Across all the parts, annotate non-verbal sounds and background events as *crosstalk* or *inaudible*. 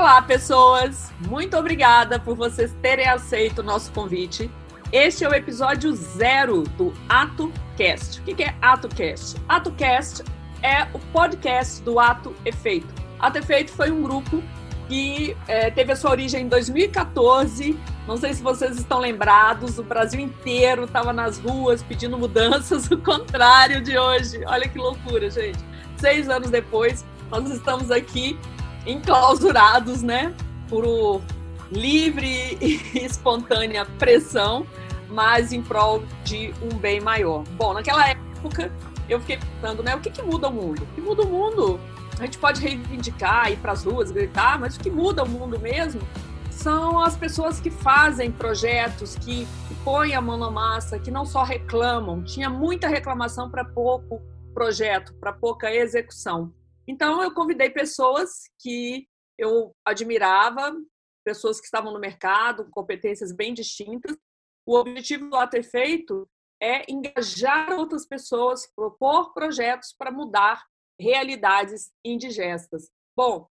Olá, pessoas! Muito obrigada por vocês terem aceito o nosso convite. Este é o episódio zero do AtoCast. O que é AtoCast? AtoCast é o podcast do Ato Efeito. Ato Efeito foi um grupo que é, teve a sua origem em 2014. Não sei se vocês estão lembrados, o Brasil inteiro estava nas ruas pedindo mudanças, *laughs* o contrário de hoje. Olha que loucura, gente. Seis anos depois, nós estamos aqui enclausurados, né, por livre e *laughs* espontânea pressão, mas em prol de um bem maior. Bom, naquela época eu fiquei pensando, né, o que, que muda o mundo? O que muda o mundo a gente pode reivindicar, ir para as ruas, gritar, mas o que muda o mundo mesmo são as pessoas que fazem projetos, que, que põem a mão na massa, que não só reclamam. Tinha muita reclamação para pouco projeto, para pouca execução. Então, eu convidei pessoas que eu admirava, pessoas que estavam no mercado, com competências bem distintas. O objetivo do Ato Feito é engajar outras pessoas, propor projetos para mudar realidades indigestas. Bom,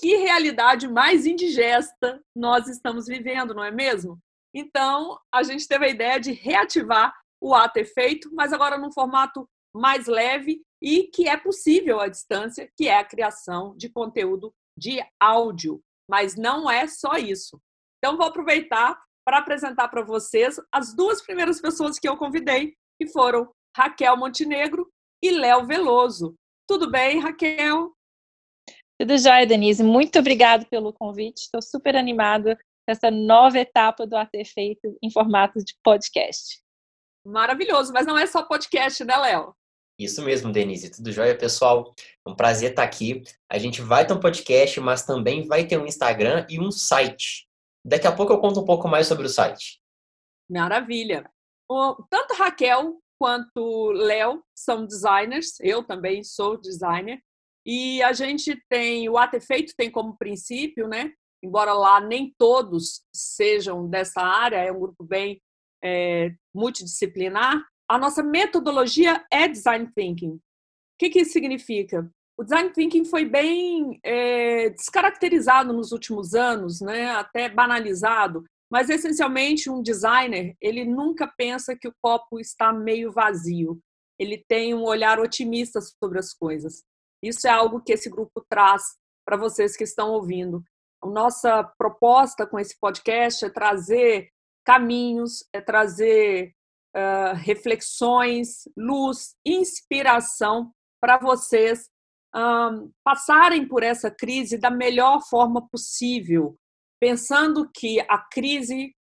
que realidade mais indigesta nós estamos vivendo, não é mesmo? Então, a gente teve a ideia de reativar o ato efeito, mas agora num formato mais leve e que é possível à distância, que é a criação de conteúdo de áudio. Mas não é só isso. Então, vou aproveitar para apresentar para vocês as duas primeiras pessoas que eu convidei, que foram Raquel Montenegro e Léo Veloso. Tudo bem, Raquel? Tudo jóia, Denise. Muito obrigada pelo convite. Estou super animada com essa nova etapa do AT Feito em formato de podcast. Maravilhoso, mas não é só podcast, né, Léo? Isso mesmo, Denise. Tudo jóia, pessoal? É um prazer estar aqui. A gente vai ter um podcast, mas também vai ter um Instagram e um site. Daqui a pouco eu conto um pouco mais sobre o site. Maravilha. Tanto Raquel quanto Léo são designers, eu também sou designer, e a gente tem o Ato Efeito tem como princípio, né? Embora lá nem todos sejam dessa área, é um grupo bem é, multidisciplinar. A nossa metodologia é design thinking. O que, que isso significa? O design thinking foi bem é, descaracterizado nos últimos anos, né? Até banalizado. Mas essencialmente um designer, ele nunca pensa que o copo está meio vazio. Ele tem um olhar otimista sobre as coisas. Isso é algo que esse grupo traz para vocês que estão ouvindo. A nossa proposta com esse podcast é trazer caminhos, é trazer uh, reflexões, luz, inspiração para vocês um, passarem por essa crise da melhor forma possível, pensando que a crise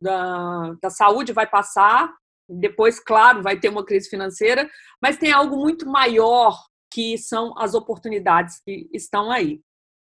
da, da saúde vai passar, depois, claro, vai ter uma crise financeira, mas tem algo muito maior que são as oportunidades que estão aí.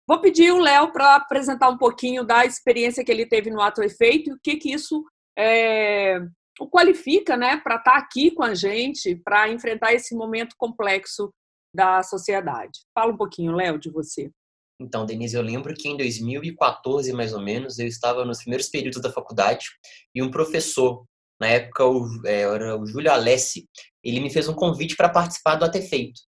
Vou pedir o Léo para apresentar um pouquinho da experiência que ele teve no Ato Efeito e o que, que isso é, o qualifica né, para estar tá aqui com a gente, para enfrentar esse momento complexo da sociedade. Fala um pouquinho, Léo, de você. Então, Denise, eu lembro que em 2014, mais ou menos, eu estava nos primeiros períodos da faculdade e um professor, na época o, é, era o Júlio Alessi, ele me fez um convite para participar do Até Feito.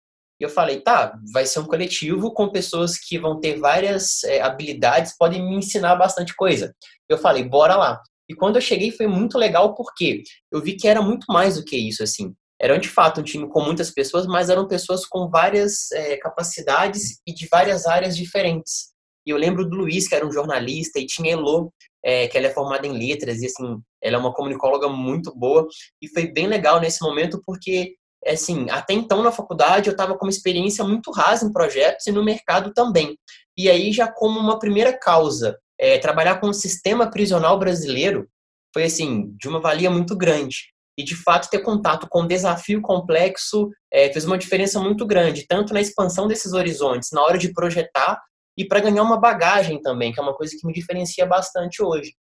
E eu falei, tá, vai ser um coletivo com pessoas que vão ter várias é, habilidades, podem me ensinar bastante coisa. Eu falei, bora lá. E quando eu cheguei foi muito legal porque eu vi que era muito mais do que isso, assim eram de fato um time com muitas pessoas, mas eram pessoas com várias é, capacidades e de várias áreas diferentes. E eu lembro do Luiz, que era um jornalista, e tinha Elo, é, que ela é formada em letras, e assim, ela é uma comunicóloga muito boa, e foi bem legal nesse momento, porque, assim, até então na faculdade eu estava com uma experiência muito rasa em projetos e no mercado também. E aí, já como uma primeira causa, é, trabalhar com o sistema prisional brasileiro foi, assim, de uma valia muito grande e de fato ter contato com um desafio complexo é, fez uma diferença muito grande, tanto na expansão desses horizontes, na hora de projetar e para ganhar uma bagagem também, que é uma coisa que me diferencia bastante hoje.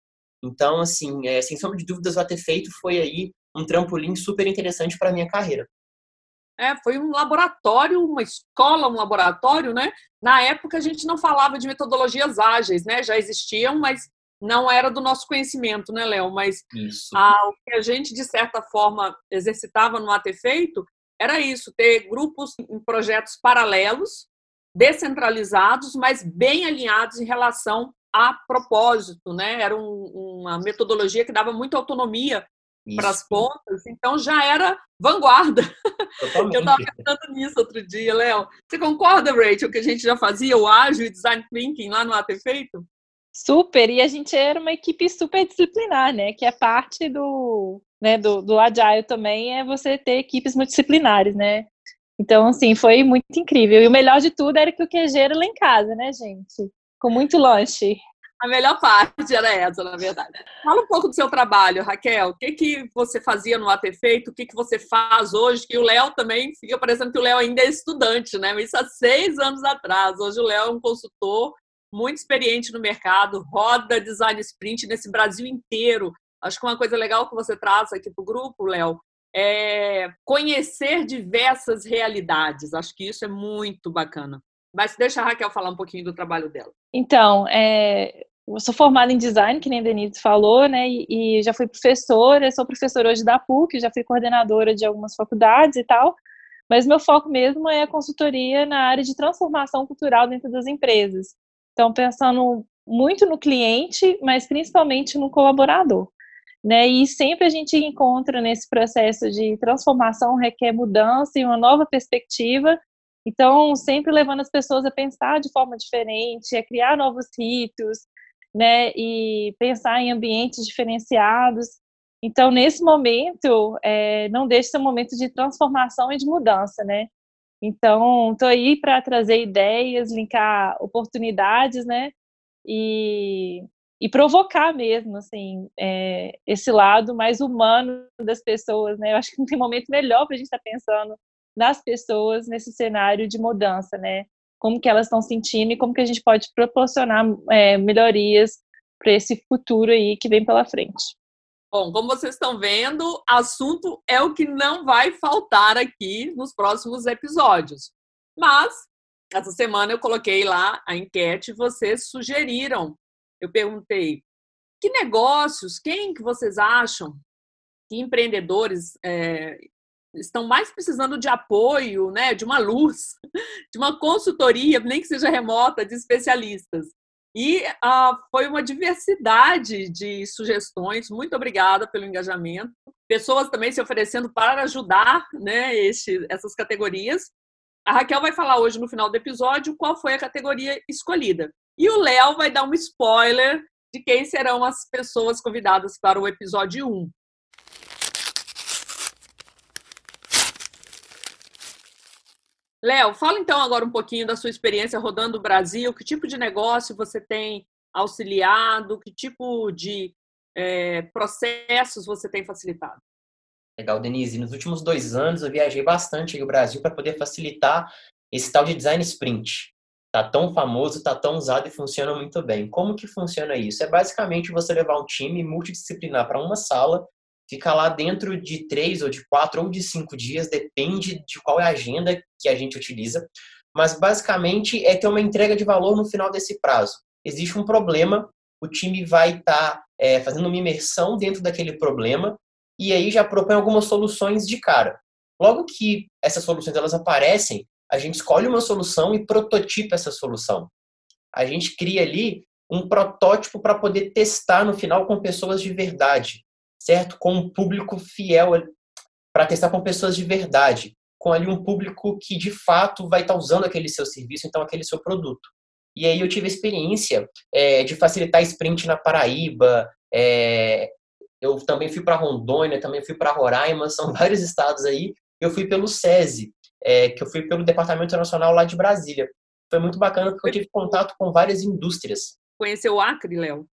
Então, assim, é, sem sombra de dúvidas, o ter feito foi aí um trampolim super interessante para minha carreira. É, foi um laboratório, uma escola, um laboratório, né? Na época a gente não falava de metodologias ágeis, né? Já existiam, mas não era do nosso conhecimento, né, Léo? Mas a, o que a gente, de certa forma, exercitava no AT Feito era isso, ter grupos em projetos paralelos, descentralizados, mas bem alinhados em relação a propósito, né? Era um, uma metodologia que dava muita autonomia para as pontas, então já era vanguarda. *laughs* Totalmente. Eu estava pensando nisso outro dia, Léo. Você concorda, Rachel, que a gente já fazia o ágil e design thinking lá no AT Feito? Super, e a gente era uma equipe super disciplinar, né? Que é parte do, né, do, do Agile também, é você ter equipes multidisciplinares, né? Então, assim, foi muito incrível. E o melhor de tudo era que o QG era lá em casa, né, gente? Com muito lanche. A melhor parte era essa, na verdade. Fala um pouco do seu trabalho, Raquel. O que, que você fazia no Feito? O que, que você faz hoje? Que o Léo também fica parecendo que o Léo ainda é estudante, né? Isso há seis anos atrás. Hoje o Léo é um consultor muito experiente no mercado, roda design sprint nesse Brasil inteiro. Acho que uma coisa legal que você traz aqui para o grupo, Léo, é conhecer diversas realidades. Acho que isso é muito bacana. Mas deixa a Raquel falar um pouquinho do trabalho dela. Então, é, eu sou formada em design, que nem a Denise falou, né? E, e, já fui professora, sou professora hoje da PUC, já fui coordenadora de algumas faculdades e tal. Mas meu foco mesmo é a consultoria na área de transformação cultural dentro das empresas. Então, pensando muito no cliente, mas principalmente no colaborador. Né? E sempre a gente encontra nesse processo de transformação requer mudança e uma nova perspectiva. Então, sempre levando as pessoas a pensar de forma diferente, a criar novos ritos, né? E pensar em ambientes diferenciados. Então, nesse momento, é, não deixe ser um momento de transformação e de mudança, né? Então, estou aí para trazer ideias, linkar oportunidades, né? E, e provocar mesmo, assim, é, esse lado mais humano das pessoas, né? Eu acho que não tem momento melhor para a gente estar tá pensando nas pessoas nesse cenário de mudança, né? Como que elas estão sentindo e como que a gente pode proporcionar é, melhorias para esse futuro aí que vem pela frente. Bom, como vocês estão vendo, assunto é o que não vai faltar aqui nos próximos episódios. Mas, essa semana eu coloquei lá a enquete vocês sugeriram. Eu perguntei, que negócios, quem que vocês acham que empreendedores é, estão mais precisando de apoio, né, de uma luz, *laughs* de uma consultoria, nem que seja remota, de especialistas. E uh, foi uma diversidade de sugestões. Muito obrigada pelo engajamento. Pessoas também se oferecendo para ajudar né, este, essas categorias. A Raquel vai falar hoje, no final do episódio, qual foi a categoria escolhida. E o Léo vai dar um spoiler de quem serão as pessoas convidadas para o episódio 1. Léo, fala então agora um pouquinho da sua experiência rodando o Brasil, que tipo de negócio você tem auxiliado, que tipo de é, processos você tem facilitado? Legal, Denise. Nos últimos dois anos eu viajei bastante o Brasil para poder facilitar esse tal de design sprint. Tá tão famoso, tá tão usado e funciona muito bem. Como que funciona isso? É basicamente você levar um time multidisciplinar para uma sala fica lá dentro de três ou de quatro ou de cinco dias, depende de qual é a agenda que a gente utiliza. Mas basicamente é ter uma entrega de valor no final desse prazo. Existe um problema, o time vai estar tá, é, fazendo uma imersão dentro daquele problema e aí já propõe algumas soluções de cara. Logo que essas soluções elas aparecem, a gente escolhe uma solução e prototipa essa solução. A gente cria ali um protótipo para poder testar no final com pessoas de verdade certo? Com um público fiel para testar com pessoas de verdade, com ali um público que de fato vai estar tá usando aquele seu serviço, então aquele seu produto. E aí eu tive a experiência é, de facilitar sprint na Paraíba, é, eu também fui para Rondônia, também fui para Roraima, *laughs* são vários estados aí. Eu fui pelo SESI, é, que eu fui pelo Departamento Nacional lá de Brasília. Foi muito bacana porque eu tive contato com várias indústrias. Conheceu o Acre, Léo?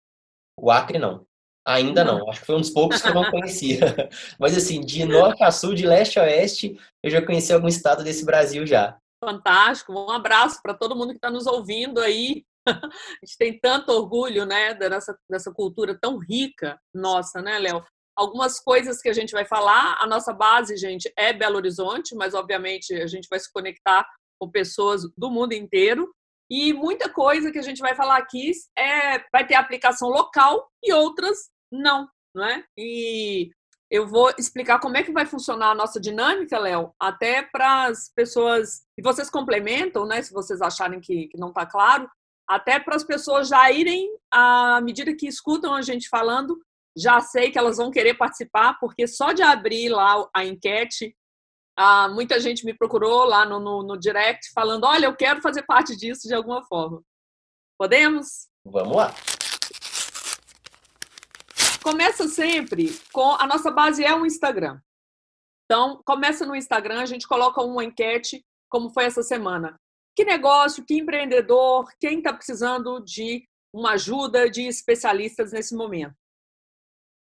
O Acre não. Ainda não, acho que foi um dos poucos que eu não conhecia. *laughs* Mas assim, de norte a sul, de leste a oeste, eu já conheci algum estado desse Brasil já. Fantástico, um abraço para todo mundo que está nos ouvindo aí. *laughs* A gente tem tanto orgulho, né, dessa, dessa cultura tão rica nossa, né, Léo? Algumas coisas que a gente vai falar, a nossa base, gente, é Belo Horizonte, mas obviamente a gente vai se conectar com pessoas do mundo inteiro. E muita coisa que a gente vai falar aqui é, vai ter aplicação local e outras não, não é? E eu vou explicar como é que vai funcionar a nossa dinâmica, Léo, até para as pessoas, e vocês complementam, né, se vocês acharem que, que não está claro, até para as pessoas já irem, à medida que escutam a gente falando, já sei que elas vão querer participar, porque só de abrir lá a enquete, ah, muita gente me procurou lá no, no, no direct falando: olha, eu quero fazer parte disso de alguma forma. Podemos? Vamos lá. Começa sempre com a nossa base é o Instagram. Então, começa no Instagram, a gente coloca uma enquete, como foi essa semana. Que negócio, que empreendedor, quem está precisando de uma ajuda de especialistas nesse momento?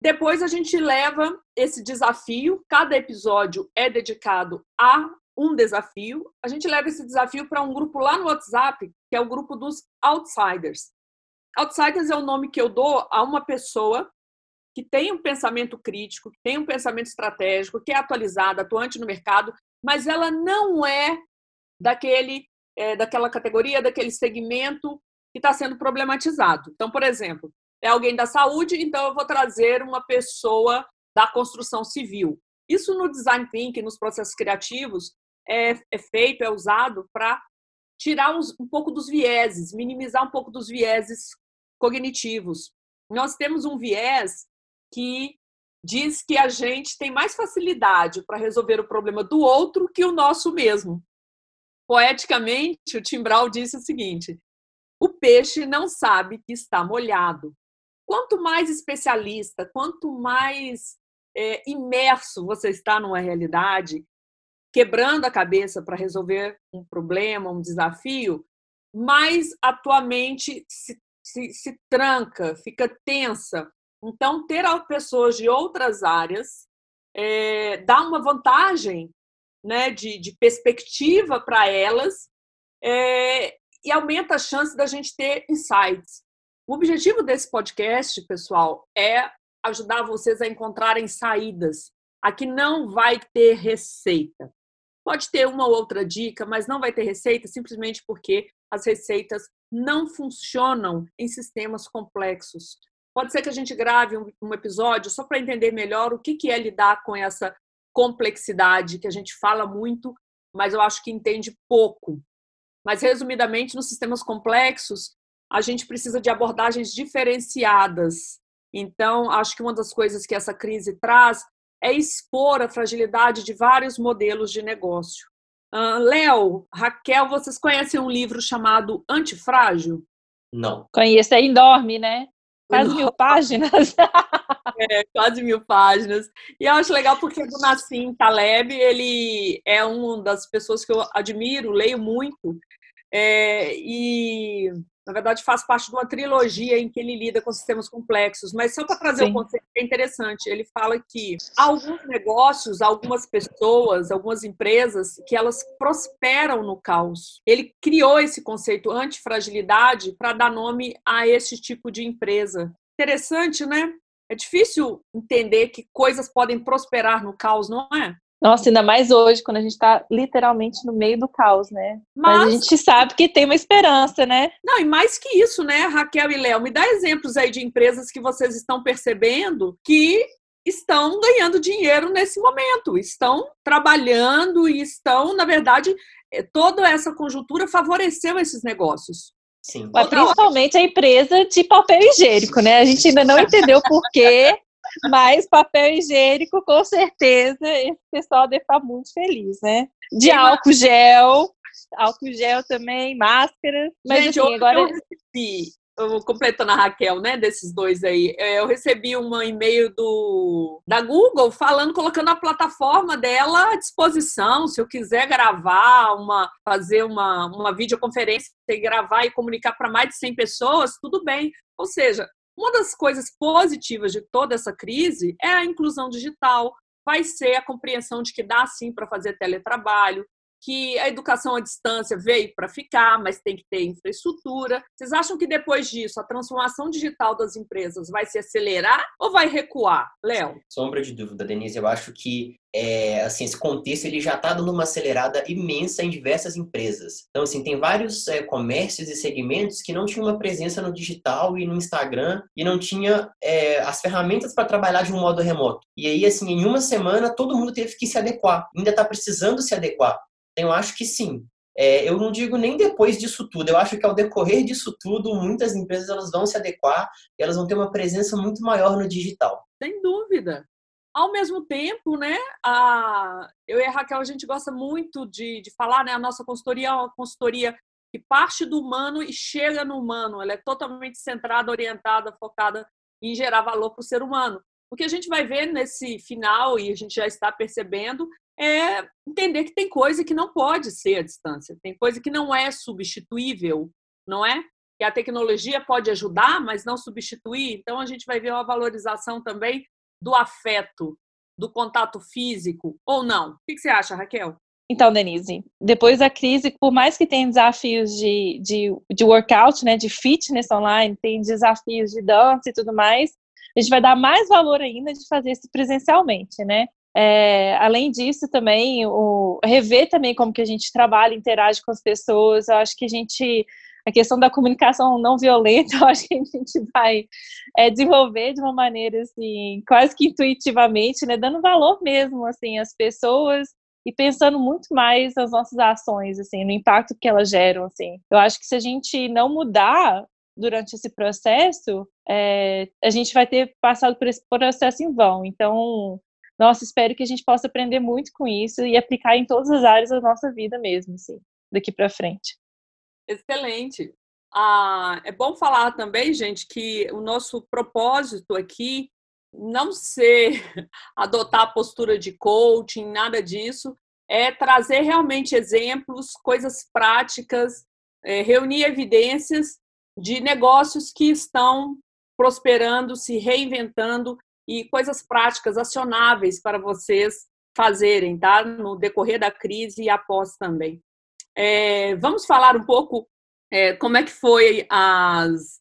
Depois a gente leva esse desafio, cada episódio é dedicado a um desafio. A gente leva esse desafio para um grupo lá no WhatsApp, que é o grupo dos Outsiders. Outsiders é o nome que eu dou a uma pessoa que tem um pensamento crítico, que tem um pensamento estratégico, que é atualizada, atuante no mercado, mas ela não é daquele, é, daquela categoria, daquele segmento que está sendo problematizado. Então, por exemplo, é alguém da saúde, então eu vou trazer uma pessoa da construção civil. Isso no design thinking, nos processos criativos, é, é feito, é usado para tirar uns, um pouco dos vieses, minimizar um pouco dos vieses cognitivos. Nós temos um viés que diz que a gente tem mais facilidade para resolver o problema do outro que o nosso mesmo. Poeticamente, o Timbral disse o seguinte: o peixe não sabe que está molhado, Quanto mais especialista, quanto mais é, imerso você está numa realidade, quebrando a cabeça para resolver um problema, um desafio, mais a tua mente se, se, se tranca, fica tensa. Então, ter pessoas de outras áreas é, dá uma vantagem né, de, de perspectiva para elas é, e aumenta a chance da gente ter insights. O objetivo desse podcast, pessoal, é ajudar vocês a encontrarem saídas. Aqui não vai ter receita. Pode ter uma ou outra dica, mas não vai ter receita simplesmente porque as receitas não funcionam em sistemas complexos. Pode ser que a gente grave um, episódio só para entender melhor o que é lidar com essa complexidade que a gente fala muito, mas eu acho que entende pouco. Mas, resumidamente, nos sistemas complexos, a gente precisa de abordagens diferenciadas. Então, acho que uma das coisas que essa crise traz é expor a fragilidade de vários modelos de negócio. Uh, Léo, Raquel, vocês conhecem um livro chamado Antifrágil? Não. Conheço, é enorme, né? Quase mil páginas. *laughs* É, quase mil páginas. E eu acho legal porque o Nassim Taleb, ele é uma das pessoas que eu admiro, leio muito. É, e na verdade, faz parte de uma trilogia em que ele lida com sistemas complexos. Mas só para trazer o um conceito que é interessante, ele fala que alguns negócios, algumas pessoas, algumas empresas, que elas prosperam no caos. Ele criou esse conceito antifragilidade para dar nome a esse tipo de empresa. Interessante, né? É difícil entender que coisas podem prosperar no caos, não é? Nossa, ainda mais hoje, quando a gente está literalmente no meio do caos, né? Mas... Mas... a gente sabe que tem uma esperança, né? Não, e mais que isso, né, Raquel e Léo, me dá exemplos aí de empresas que vocês estão percebendo que estão ganhando dinheiro nesse momento, estão trabalhando e estão, na verdade, eh, toda essa conjuntura favoreceu esses negócios. Sim. Mas principalmente a empresa de papel higiênico, né? A gente ainda não entendeu por quê, mas papel higiênico, com certeza, esse pessoal deve estar muito feliz, né? De álcool gel, álcool gel também, máscara. Mas Gente, assim, agora. Eu recebi, eu, completando a Raquel, né, desses dois aí, é, eu recebi um e-mail do da Google falando, colocando a plataforma dela à disposição, se eu quiser gravar uma, fazer uma, uma videoconferência e gravar e comunicar para mais de 100 pessoas, tudo bem. Ou seja, uma das coisas positivas de toda essa crise é a inclusão digital, vai ser a compreensão de que dá sim para fazer teletrabalho, que a educação à distância veio para ficar, mas tem que ter infraestrutura. Vocês acham que depois disso a transformação digital das empresas vai se acelerar ou vai recuar, Léo? Sombra de dúvida, Denise. Eu acho que é, assim, esse contexto ele já está dando uma acelerada imensa em diversas empresas. Então, assim, tem vários é, comércios e segmentos que não tinham uma presença no digital e no Instagram e não tinha é, as ferramentas para trabalhar de um modo remoto. E aí, assim, em uma semana, todo mundo teve que se adequar. Ainda está precisando se adequar. Eu acho que sim. É, eu não digo nem depois disso tudo. Eu acho que ao decorrer disso tudo, muitas empresas elas vão se adequar e elas vão ter uma presença muito maior no digital. Sem dúvida. Ao mesmo tempo, né, a, eu e a Raquel, a gente gosta muito de, de falar, né, a nossa consultoria é uma consultoria que parte do humano e chega no humano. Ela é totalmente centrada, orientada, focada em gerar valor para o ser humano. O que a gente vai ver nesse final, e a gente já está percebendo, é entender que tem coisa que não pode ser à distância, tem coisa que não é substituível, não é? Que a tecnologia pode ajudar, mas não substituir. Então, a gente vai ver uma valorização também do afeto, do contato físico ou não? O que você acha, Raquel? Então, Denise, depois da crise, por mais que tenha desafios de, de, de workout, né, de fitness online, tem desafios de dança e tudo mais, a gente vai dar mais valor ainda de fazer isso presencialmente, né? É, além disso, também, o, rever também como que a gente trabalha, interage com as pessoas, eu acho que a gente a questão da comunicação não violenta, *laughs* eu acho que a gente vai é, desenvolver de uma maneira assim, quase que intuitivamente, né, dando valor mesmo assim às pessoas e pensando muito mais nas nossas ações, assim, no impacto que elas geram, assim. Eu acho que se a gente não mudar durante esse processo, é, a gente vai ter passado por esse processo em vão. Então, nossa, espero que a gente possa aprender muito com isso e aplicar em todas as áreas da nossa vida mesmo, assim, daqui para frente. Excelente. Ah, é bom falar também, gente, que o nosso propósito aqui não ser *laughs* adotar a postura de coaching, nada disso, é trazer realmente exemplos, coisas práticas, é, reunir evidências de negócios que estão prosperando, se reinventando e coisas práticas, acionáveis para vocês fazerem, tá? No decorrer da crise e após também. É, vamos falar um pouco é, como é que foi as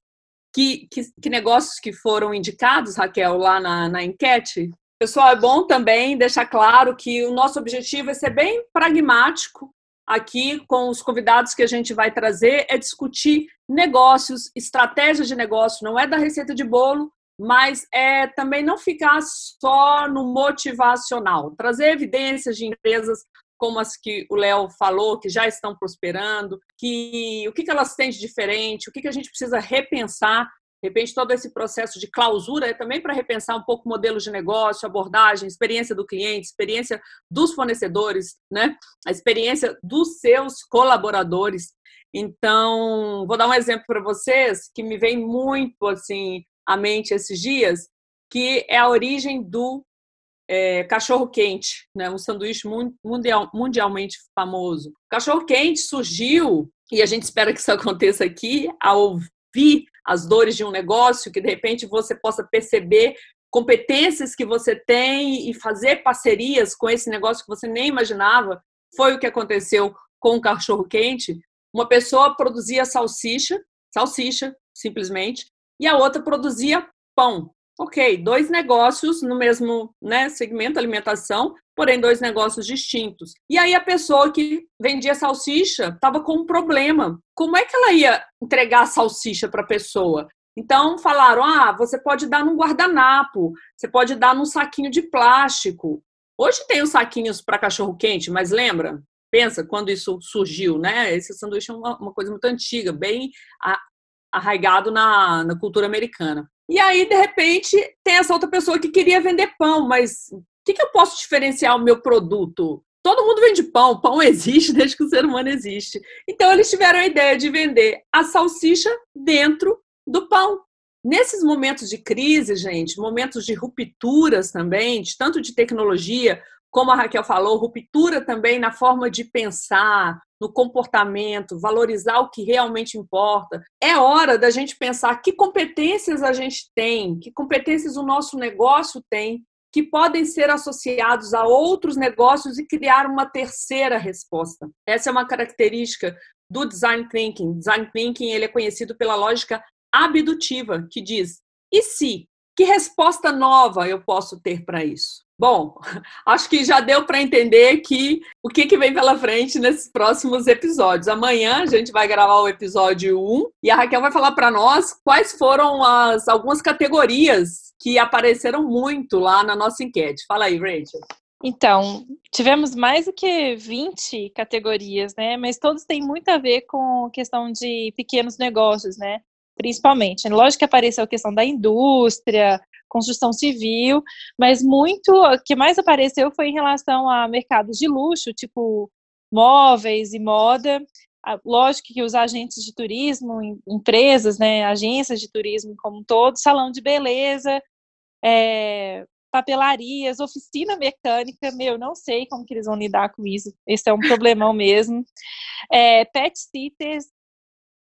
que, que, que, negócios que foram indicados, Raquel, lá na, na enquete. Pessoal, é bom também deixar claro que o nosso objetivo é ser bem pragmático aqui com os convidados que a gente vai trazer, é discutir negócios, estratégias de negócio, não é da receita de bolo, mas é também não ficar só no motivacional, trazer evidências de empresas como as que o Léo falou, que já estão prosperando, que o que, que elas têm de diferente, o que, que a gente precisa repensar. De repente, todo esse processo de clausura é também para repensar um pouco modelos de negócio, abordagem, experiência do cliente, experiência dos fornecedores, né? a experiência dos seus colaboradores. Então, vou dar um exemplo para vocês que me vem muito assim à mente esses dias, que é a origem do é, cachorro quente, né? um sanduíche mundial, mundialmente famoso. Cachorro quente surgiu e a gente espera que isso *laughs* aconteça aqui ao ouvir as dores de um negócio, que de repente você possa perceber competências que você tem e fazer parcerias com esse negócio que você nem imaginava. Foi o que aconteceu com o cachorro quente. Uma pessoa produzia salsicha, salsicha, simplesmente, e a outra produzia pão. Ok, dois negócios no mesmo né, segmento alimentação, porém dois negócios distintos. E aí a pessoa que vendia salsicha estava com um problema. Como é que ela ia entregar a salsicha para a pessoa? Então falaram: ah, você pode dar num guardanapo, você pode dar num saquinho de plástico. Hoje tem os saquinhos para cachorro quente, mas lembra? Pensa quando isso surgiu, né? Esse sanduíche é uma, uma coisa muito antiga, bem arraigado na, na cultura americana. E aí, de repente, tem essa outra pessoa que queria vender pão, mas o que, que eu posso diferenciar o meu produto? Todo mundo vende pão, pão *laughs* existe desde que o ser humano existe. Então, eles tiveram a ideia de vender a salsicha dentro do pão. Nesses momentos de crise, gente, momentos de rupturas também, de tanto de tecnologia, como a Raquel falou, ruptura também na forma de pensar, no comportamento, valorizar o que realmente importa. É hora da gente pensar que competências a gente tem, que competências o nosso negócio tem, que podem ser associados a outros negócios e criar uma terceira resposta. Essa é uma característica do design thinking. Design thinking ele é conhecido pela lógica abdutiva, que diz: e se? Que resposta nova eu posso ter para isso? Bom, *laughs* acho que já deu para entender que o que, que vem pela frente nesses próximos episódios. Amanhã a gente vai gravar o episódio 1 e a Raquel vai falar para nós quais foram as algumas categorias que apareceram muito lá na nossa enquete. Fala aí, Rachel. Então, tivemos mais do que 20 categorias, né? Mas todos têm muito a ver com questão de pequenos negócios, né? Principalmente. Lógico que apareceu a questão da indústria, construção civil, mas muito o que mais apareceu foi em relação a mercados de luxo, tipo móveis e moda. Lógico que os agentes de turismo, empresas, né, agências de turismo como um todo, salão de beleza, é, papelarias, oficina mecânica, meu, não sei como que eles vão lidar com isso. Esse é um problemão mesmo. É, pet sitters,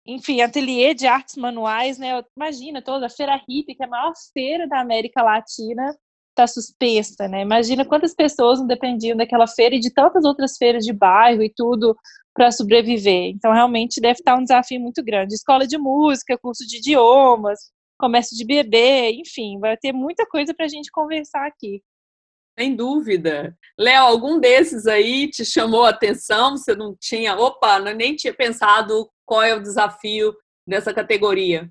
enfim, ateliê de artes manuais, né? Imagina toda a Feira Hippie, que é a maior feira da América Latina, está suspensa, né? Imagina quantas pessoas não dependiam daquela feira e de tantas outras feiras de bairro e tudo para sobreviver. Então, realmente deve estar um desafio muito grande. Escola de música, curso de idiomas, comércio de bebê, enfim, vai ter muita coisa para a gente conversar aqui. Sem dúvida. Léo, algum desses aí te chamou a atenção? Você não tinha, opa, nem tinha pensado qual é o desafio dessa categoria?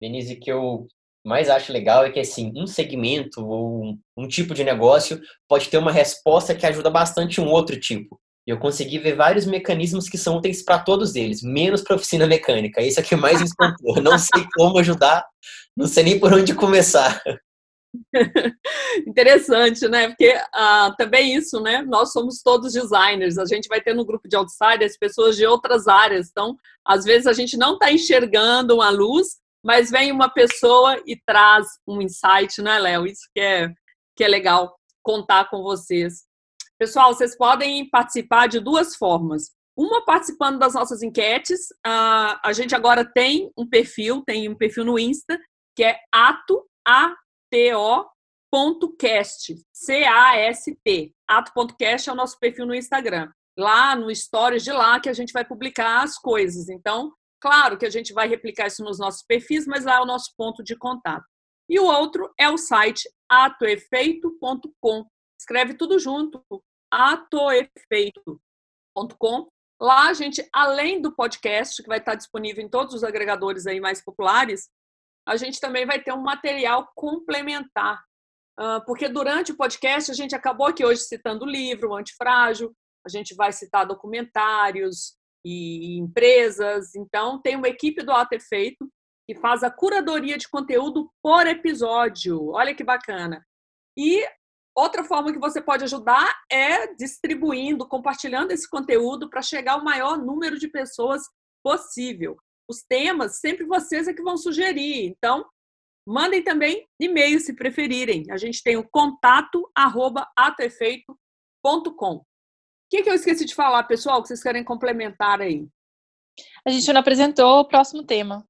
Denise, que eu mais acho legal é que assim, um segmento ou um, tipo de negócio pode ter uma resposta que ajuda bastante um outro tipo. Eu consegui ver vários mecanismos que são úteis para todos eles, menos para oficina mecânica. Isso é que mais me espantou. Não sei como ajudar, não sei nem por onde começar. *laughs* Interessante, né? Porque ah, também isso, né? Nós somos todos designers. A gente vai ter no grupo de outsiders pessoas de outras áreas. Então, às vezes a gente não está enxergando uma luz, mas vem uma pessoa e traz um insight, né, Léo? Isso que é, que é legal contar com vocês. Pessoal, vocês podem participar de duas formas. Uma participando das nossas enquetes. Uh, a gente agora tem um perfil, tem um perfil no Insta, que é ato, a ato.cast, C-A-S-T. Ato.cast é o nosso perfil no Instagram. Lá no Stories de lá que a gente vai publicar as coisas. Então, claro que a gente vai replicar isso nos nossos perfis, mas lá é o nosso ponto de contato. E o outro é o site atoefeito.com. Escreve tudo junto, atoefeito.com. Lá a gente, além do podcast, que vai estar disponível em todos os agregadores aí mais populares, a gente também vai ter um material complementar. Ah, porque durante o podcast a gente acabou aqui hoje citando o livro, o Antifrágil, a gente vai citar documentários e empresas. Então, tem uma equipe do Ato Efeito que faz a curadoria de conteúdo por episódio. Olha que bacana. E outra forma que você pode ajudar é distribuindo, compartilhando esse conteúdo para chegar ao maior número de pessoas possível os temas, sempre vocês é que vão sugerir. Então, mandem também e-mail se preferirem. A gente tem o contato arroba atoefeito.com. O que, que eu esqueci de falar, pessoal, que vocês querem complementar aí? A gente não apresentou o próximo tema.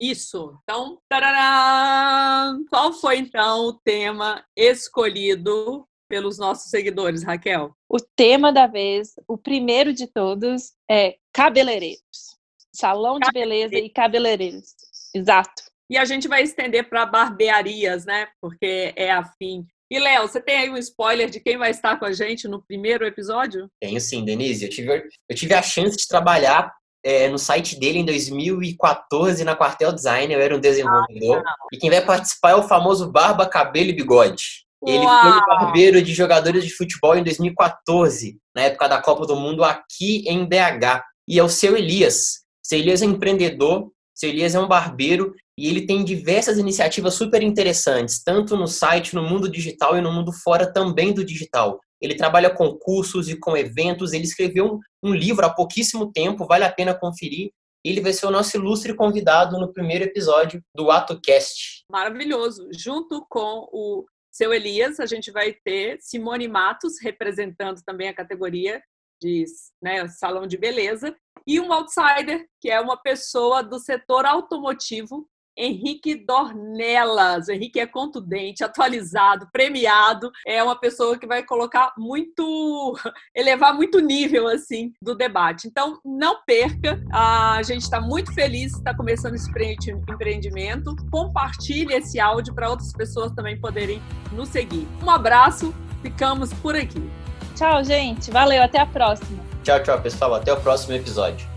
Isso. Então, tarará! qual foi então o tema escolhido pelos nossos seguidores, Raquel? O tema da vez, o primeiro de todos, é cabeleireiros. Salão de beleza e cabeleireiros. Exato. E a gente vai estender para barbearias, né? Porque é afim. E, Léo, você tem aí um spoiler de quem vai estar com a gente no primeiro episódio? Tenho sim, Denise. Eu tive, eu tive a chance de trabalhar é, no site dele em 2014 na Quartel Design. Eu era um desenvolvedor. Ah, e quem vai participar é o famoso Barba, Cabelo e Bigode. Ele Uau. foi barbeiro de jogadores de futebol em 2014, na época da Copa do Mundo aqui em BH. E é o seu Elias, seu Elias é empreendedor, seu Elias é um barbeiro e ele tem diversas iniciativas super interessantes, tanto no site, no mundo digital e no mundo fora também do digital. Ele trabalha com cursos e com eventos, ele escreveu um, um livro há pouquíssimo tempo, vale a pena conferir. Ele vai ser o nosso ilustre convidado no primeiro episódio do AtoCast. Maravilhoso. Junto com o seu Elias, a gente vai ter Simone Matos representando também a categoria de né, salão de beleza, e um outsider, que é uma pessoa do setor automotivo, Henrique Dornelas. O Henrique é contundente, atualizado, premiado. É uma pessoa que vai colocar muito, *laughs* elevar muito nível assim do debate. Então, não perca. A gente está muito feliz, está começando esse empreendimento. Compartilhe esse áudio para outras pessoas também poderem nos seguir. Um abraço. Ficamos por aqui. Tchau, gente. Valeu. Até a próxima. Tchau, tchau, pessoal. Até o próximo episódio.